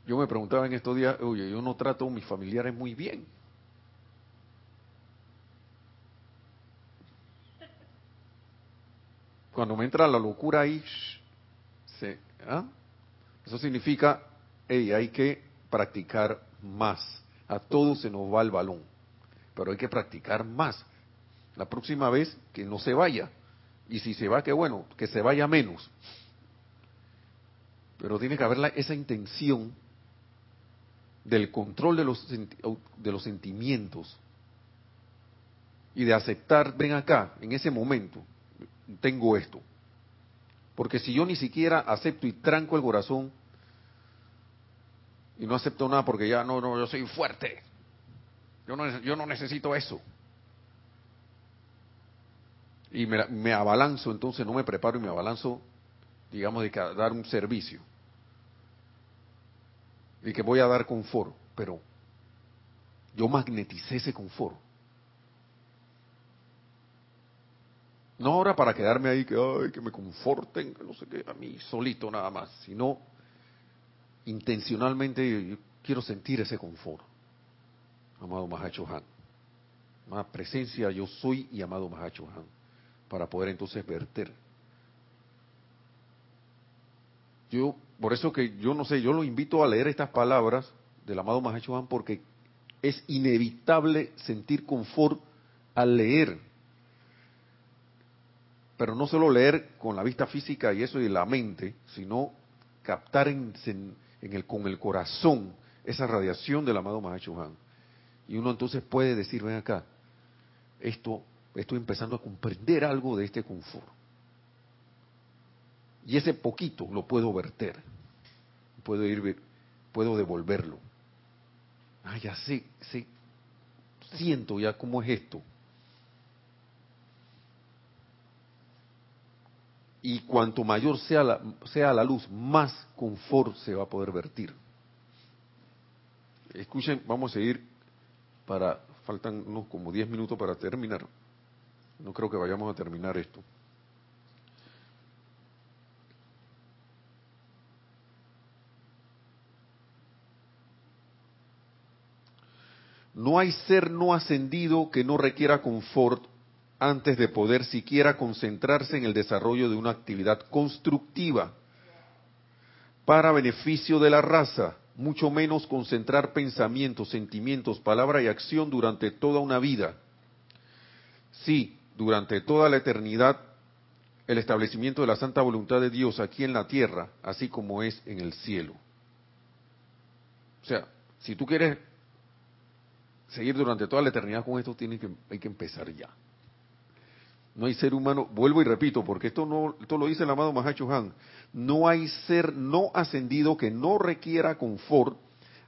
Yo me preguntaba en estos días, oye, yo no trato a mis familiares muy bien. Cuando me entra la locura ahí, se, ¿ah? eso significa, hey, hay que practicar más. A todos se nos va el balón, pero hay que practicar más. La próxima vez que no se vaya. Y si se va, qué bueno, que se vaya menos. Pero tiene que haber esa intención del control de los, de los sentimientos y de aceptar, ven acá, en ese momento, tengo esto. Porque si yo ni siquiera acepto y tranco el corazón y no acepto nada porque ya no, no, yo soy fuerte, yo no, yo no necesito eso. Y me, me abalanzo, entonces no me preparo y me abalanzo, digamos, de dar un servicio. Y que voy a dar confort, pero yo magneticé ese confort. No ahora para quedarme ahí, que, ay, que me conforten, que no sé qué, a mí solito nada más, sino intencionalmente yo quiero sentir ese confort. Amado Mahacho Han. Más presencia yo soy y amado Mahacho Han. Para poder entonces verter. Yo, por eso que yo no sé, yo lo invito a leer estas palabras del amado Mahacho Han porque es inevitable sentir confort al leer pero no solo leer con la vista física y eso y la mente, sino captar en, el, con el corazón esa radiación del amado Mahachohan. Y uno entonces puede decir, ven acá, esto estoy empezando a comprender algo de este confort. Y ese poquito lo puedo verter, puedo ir, puedo devolverlo. Ah, ya sé, sé, siento ya cómo es esto. y cuanto mayor sea la, sea la luz, más confort se va a poder vertir. Escuchen, vamos a seguir para, faltan unos como 10 minutos para terminar. No creo que vayamos a terminar esto. No hay ser no ascendido que no requiera confort antes de poder siquiera concentrarse en el desarrollo de una actividad constructiva para beneficio de la raza, mucho menos concentrar pensamientos, sentimientos, palabra y acción durante toda una vida. Sí, durante toda la eternidad, el establecimiento de la santa voluntad de Dios aquí en la tierra, así como es en el cielo. O sea, si tú quieres seguir durante toda la eternidad con esto, tienes que, hay que empezar ya. No hay ser humano, vuelvo y repito, porque esto no, esto lo dice el amado Mahacho Han, no hay ser no ascendido que no requiera confort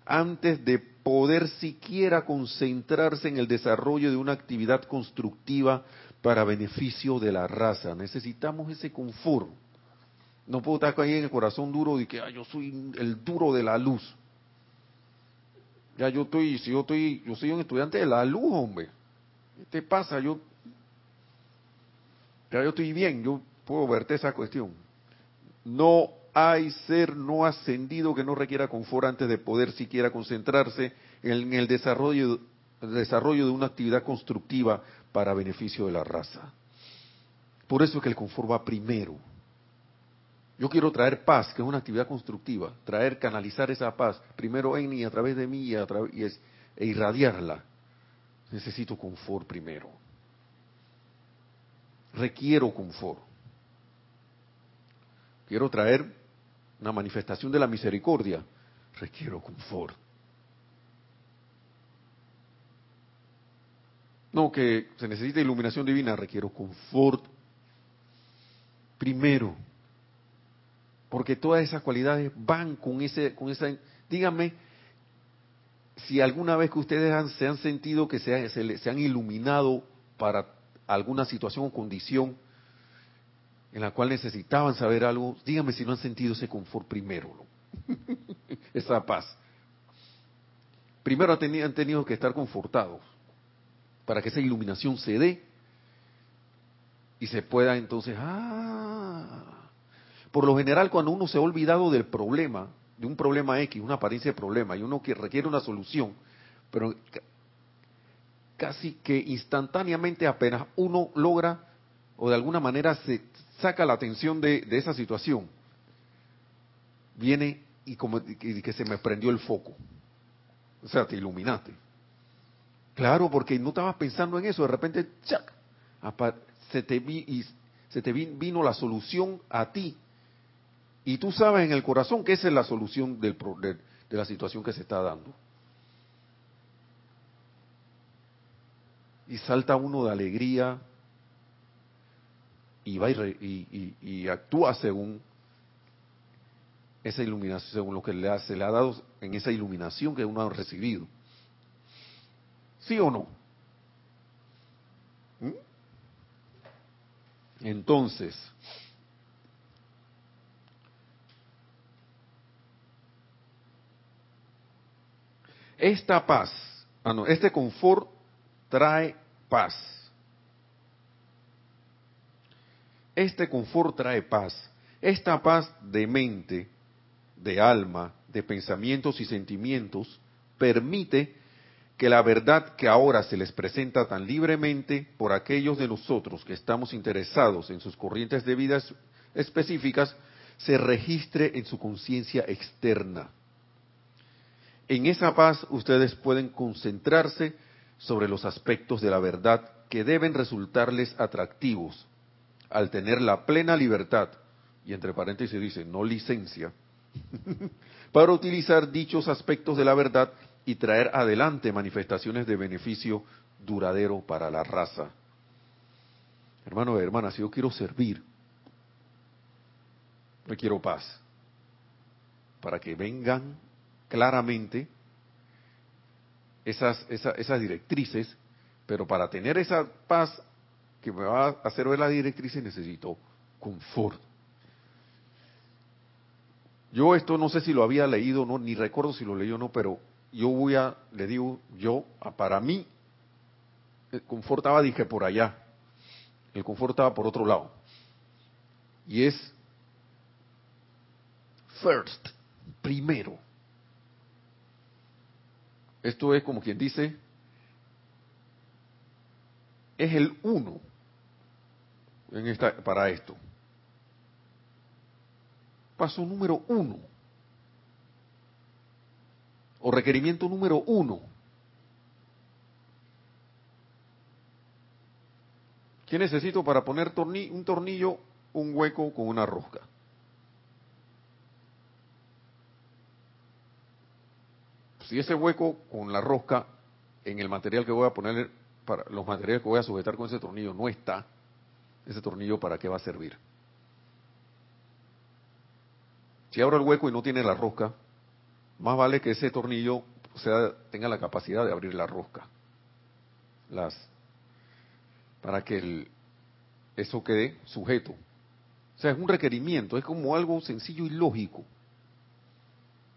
antes de poder siquiera concentrarse en el desarrollo de una actividad constructiva para beneficio de la raza. Necesitamos ese confort. No puedo estar ahí en el corazón duro de que yo soy el duro de la luz. Ya yo estoy, si yo estoy, yo soy un estudiante de la luz, hombre. ¿Qué te pasa? Yo pero yo estoy bien, yo puedo verte esa cuestión. No hay ser no ascendido que no requiera confort antes de poder siquiera concentrarse en el desarrollo, el desarrollo de una actividad constructiva para beneficio de la raza. Por eso es que el confort va primero. Yo quiero traer paz, que es una actividad constructiva, traer, canalizar esa paz, primero en y a través de mí y, e irradiarla. Necesito confort primero requiero confort. Quiero traer una manifestación de la misericordia, requiero confort. No, que se necesita iluminación divina, requiero confort. Primero, porque todas esas cualidades van con ese, con esa. Díganme si alguna vez que ustedes se han sentido que se, han iluminado para alguna situación o condición en la cual necesitaban saber algo, díganme si no han sentido ese confort primero, esa paz. Primero han tenido que estar confortados para que esa iluminación se dé y se pueda entonces, ah, por lo general cuando uno se ha olvidado del problema, de un problema X, una apariencia de problema, y uno que requiere una solución, pero casi que instantáneamente apenas uno logra o de alguna manera se saca la atención de, esa situación, viene y como que se me prendió el foco. O sea, te iluminaste. Claro, porque no estabas pensando en eso, de repente ¡chac! se te, y vino la solución a ti. Y tú sabes en el corazón que esa es la solución del, de, de la situación que se está dando. Y salta uno de alegría, y va y, actúa según esa iluminación, según lo que le se le ha dado en esa iluminación que uno ha recibido. ¿Sí o no? ¿Mm? Entonces, esta paz, ah este confort trae paz. Este confort trae paz. Esta paz de mente, de alma, de pensamientos y sentimientos permite que la verdad que ahora se les presenta tan libremente por aquellos de nosotros que estamos interesados en sus corrientes de vida específicas se registre en su conciencia externa. En esa paz ustedes pueden concentrarse sobre los aspectos de la verdad que deben resultarles atractivos al tener la plena libertad, y entre paréntesis dice, no licencia, para utilizar dichos aspectos de la verdad y traer adelante manifestaciones de beneficio duradero para la raza. Hermanos y hermanas, si yo quiero servir, quiero paz, para que vengan claramente esas, esas, esas directrices, pero para tener esa paz que me va a hacer ver la directriz y necesito confort. Yo esto no sé si lo había leído no, ni recuerdo si lo leí o no, pero yo voy a, le digo, yo, para mí, el confort estaba, dije, por allá. El confort por otro lado. Y es first, primero. Esto es como quien dice, es el uno en esta, para esto. Paso número uno. O requerimiento número uno. ¿Qué necesito para poner un tornillo, un hueco con una rosca? Si ese hueco con la rosca en el material que voy a poner, para los materiales que voy a sujetar con ese tornillo no está, ese tornillo para qué va a servir. Si abro el hueco y no tiene la rosca, más vale que ese tornillo sea, tenga la capacidad de abrir la rosca. Las, para que el, eso quede sujeto. O sea, es un requerimiento, es como algo sencillo y lógico.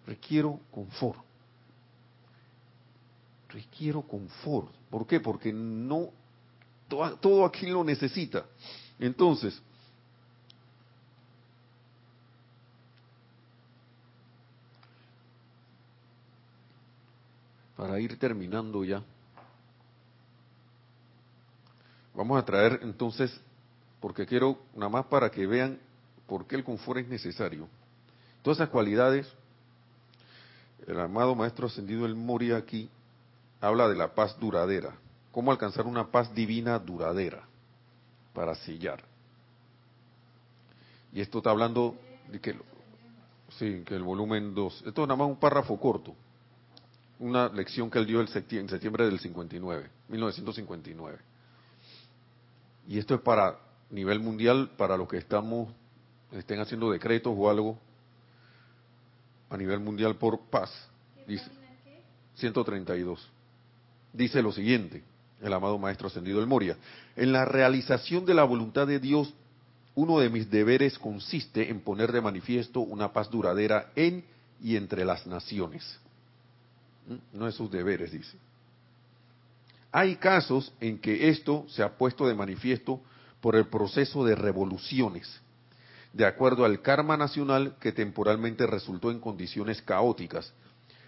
Requiero confort. Requiero confort. ¿Por qué? Porque no todo, aquí lo necesita. Entonces, para ir terminando ya, vamos a traer entonces, porque quiero nada más para que vean por qué el confort es necesario. Todas esas cualidades, el amado Maestro Ascendido El Moria aquí habla de la paz duradera. Cómo alcanzar una paz divina duradera para sellar. Y esto está hablando de que, sí, que el volumen 2, esto es nada más un párrafo corto, una lección que él dio el en septiembre del 59, 1959. Y esto es para nivel mundial, para los que estamos, estén haciendo decretos o algo a nivel mundial por paz. Dice 132. Dice lo siguiente el amado Maestro Ascendido el Moria. En la realización de la voluntad de Dios uno de mis deberes consiste en poner de manifiesto una paz duradera en y entre las naciones. No es sus deberes, dice. Hay casos en que esto se ha puesto de manifiesto por el proceso de revoluciones, de acuerdo al karma nacional que temporalmente resultó en condiciones caóticas,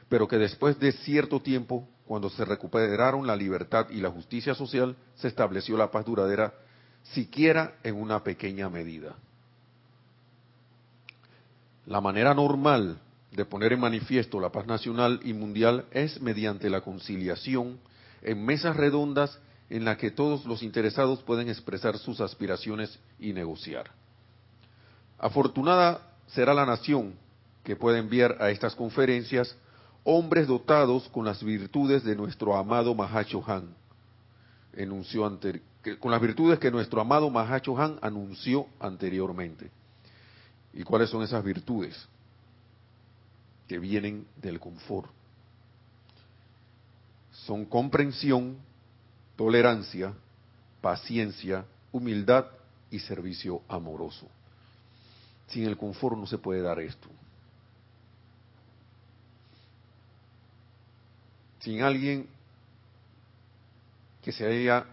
pero que después de cierto tiempo, cuando se recuperaron la libertad y la justicia social, se estableció la paz duradera, siquiera en una pequeña medida. La manera normal de poner en manifiesto la paz nacional y mundial es mediante la conciliación en mesas redondas en la que todos los interesados pueden expresar sus aspiraciones y negociar. Afortunada será la nación que pueda enviar a estas conferencias hombres dotados con las virtudes de nuestro amado Mahacho Han, enunció con las virtudes que nuestro amado Mahacho Han anunció anteriormente. ¿Y cuáles son esas virtudes? Que vienen del confort. Son comprensión, tolerancia, paciencia, humildad y servicio amoroso. Sin el confort no se puede dar esto. Sin alguien que se haya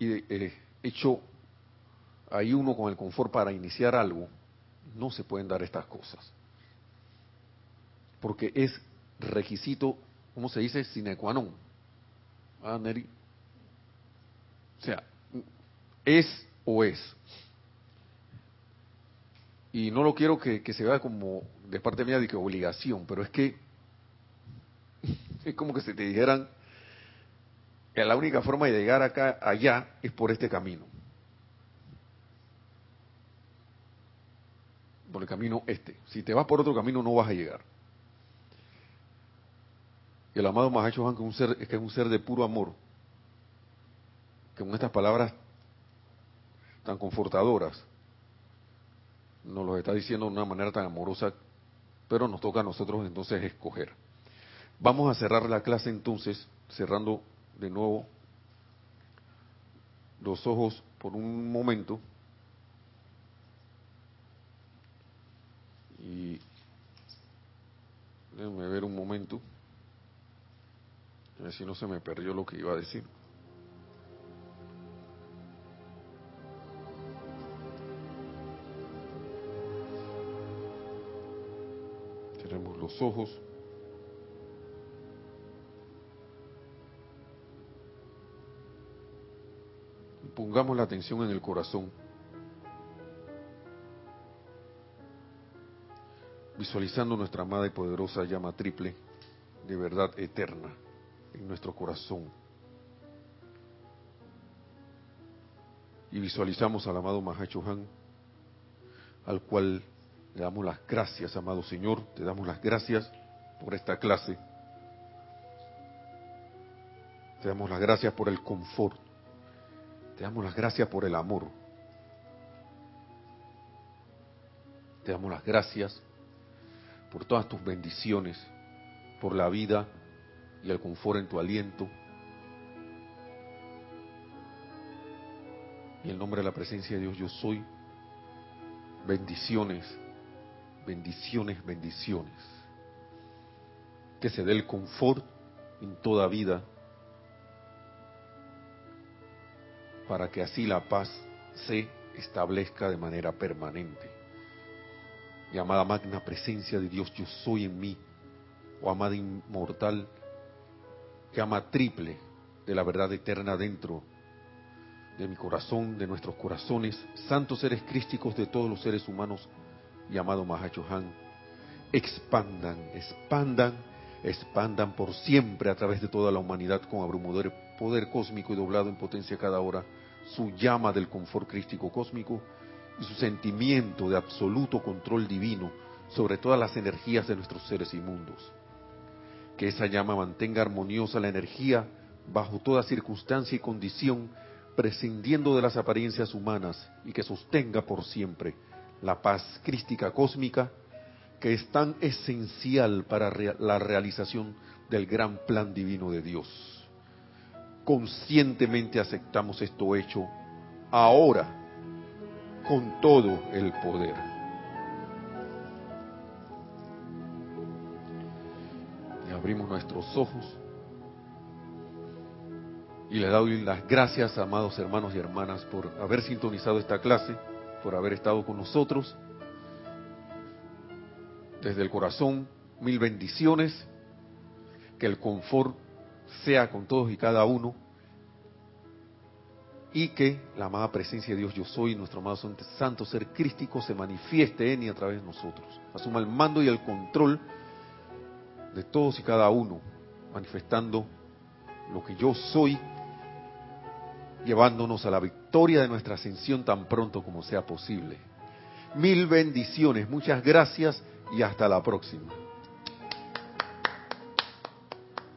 eh, hecho ahí uno con el confort para iniciar algo, no se pueden dar estas cosas. Porque es requisito, ¿cómo se dice? Sine. Ah, Neri. O sea, es o es. Y no lo quiero que, se vea como de parte mía de que obligación, pero es que es como que se te dijeran que la única forma de llegar acá allá es por este camino. Por el camino este. Si te vas por otro camino no vas a llegar. Y el amado Mahacho Han, que es un ser, que es un ser de puro amor, que con estas palabras tan confortadoras nos lo está diciendo de una manera tan amorosa, pero nos toca a nosotros entonces escoger. Vamos a cerrar la clase entonces, cerrando de nuevo los ojos por un momento. Y déjenme ver un momento. A ver si no se me perdió lo que iba a decir. Tenemos los ojos. Pongamos la atención en el corazón. Visualizando nuestra amada y poderosa llama triple de verdad eterna en nuestro corazón. Y visualizamos al amado Mahacho Han, al cual le damos las gracias, amado Señor, te damos las gracias por esta clase. Te damos las gracias por el confort. Te damos las gracias por el amor. Te damos las gracias por todas tus bendiciones, por la vida y el confort en tu aliento. Y en nombre de la presencia de Dios yo soy. Bendiciones, bendiciones, bendiciones. Que se dé el confort en toda vida para que así la paz se establezca de manera permanente. Y amada magna presencia de Dios, yo soy en mí, o amada inmortal llama triple de la verdad eterna dentro de mi corazón, de nuestros corazones, santos seres crísticos de todos los seres humanos, llamado Mahachohan, expandan, expandan, expandan por siempre a través de toda la humanidad con abrumador poder cósmico y doblado en potencia cada hora, su llama del confort crístico cósmico y su sentimiento de absoluto control divino sobre todas las energías de nuestros seres inmundos que esa llama mantenga armoniosa la energía bajo toda circunstancia y condición, prescindiendo de las apariencias humanas y que sostenga por siempre la paz crística cósmica que es tan esencial para la realización del gran plan divino de Dios. Conscientemente aceptamos esto hecho ahora con todo el poder. Abrimos nuestros ojos y le doy las gracias, amados hermanos y hermanas, por haber sintonizado esta clase, por haber estado con nosotros. Desde el corazón, mil bendiciones, que el confort sea con todos y cada uno y que la amada presencia de Dios yo soy, nuestro amado santo ser crístico, se manifieste en y a través de nosotros. Asuma el mando y el control de todos y cada uno, manifestando lo que yo soy, llevándonos a la victoria de nuestra ascensión tan pronto como sea posible. Mil bendiciones, muchas gracias y hasta la próxima.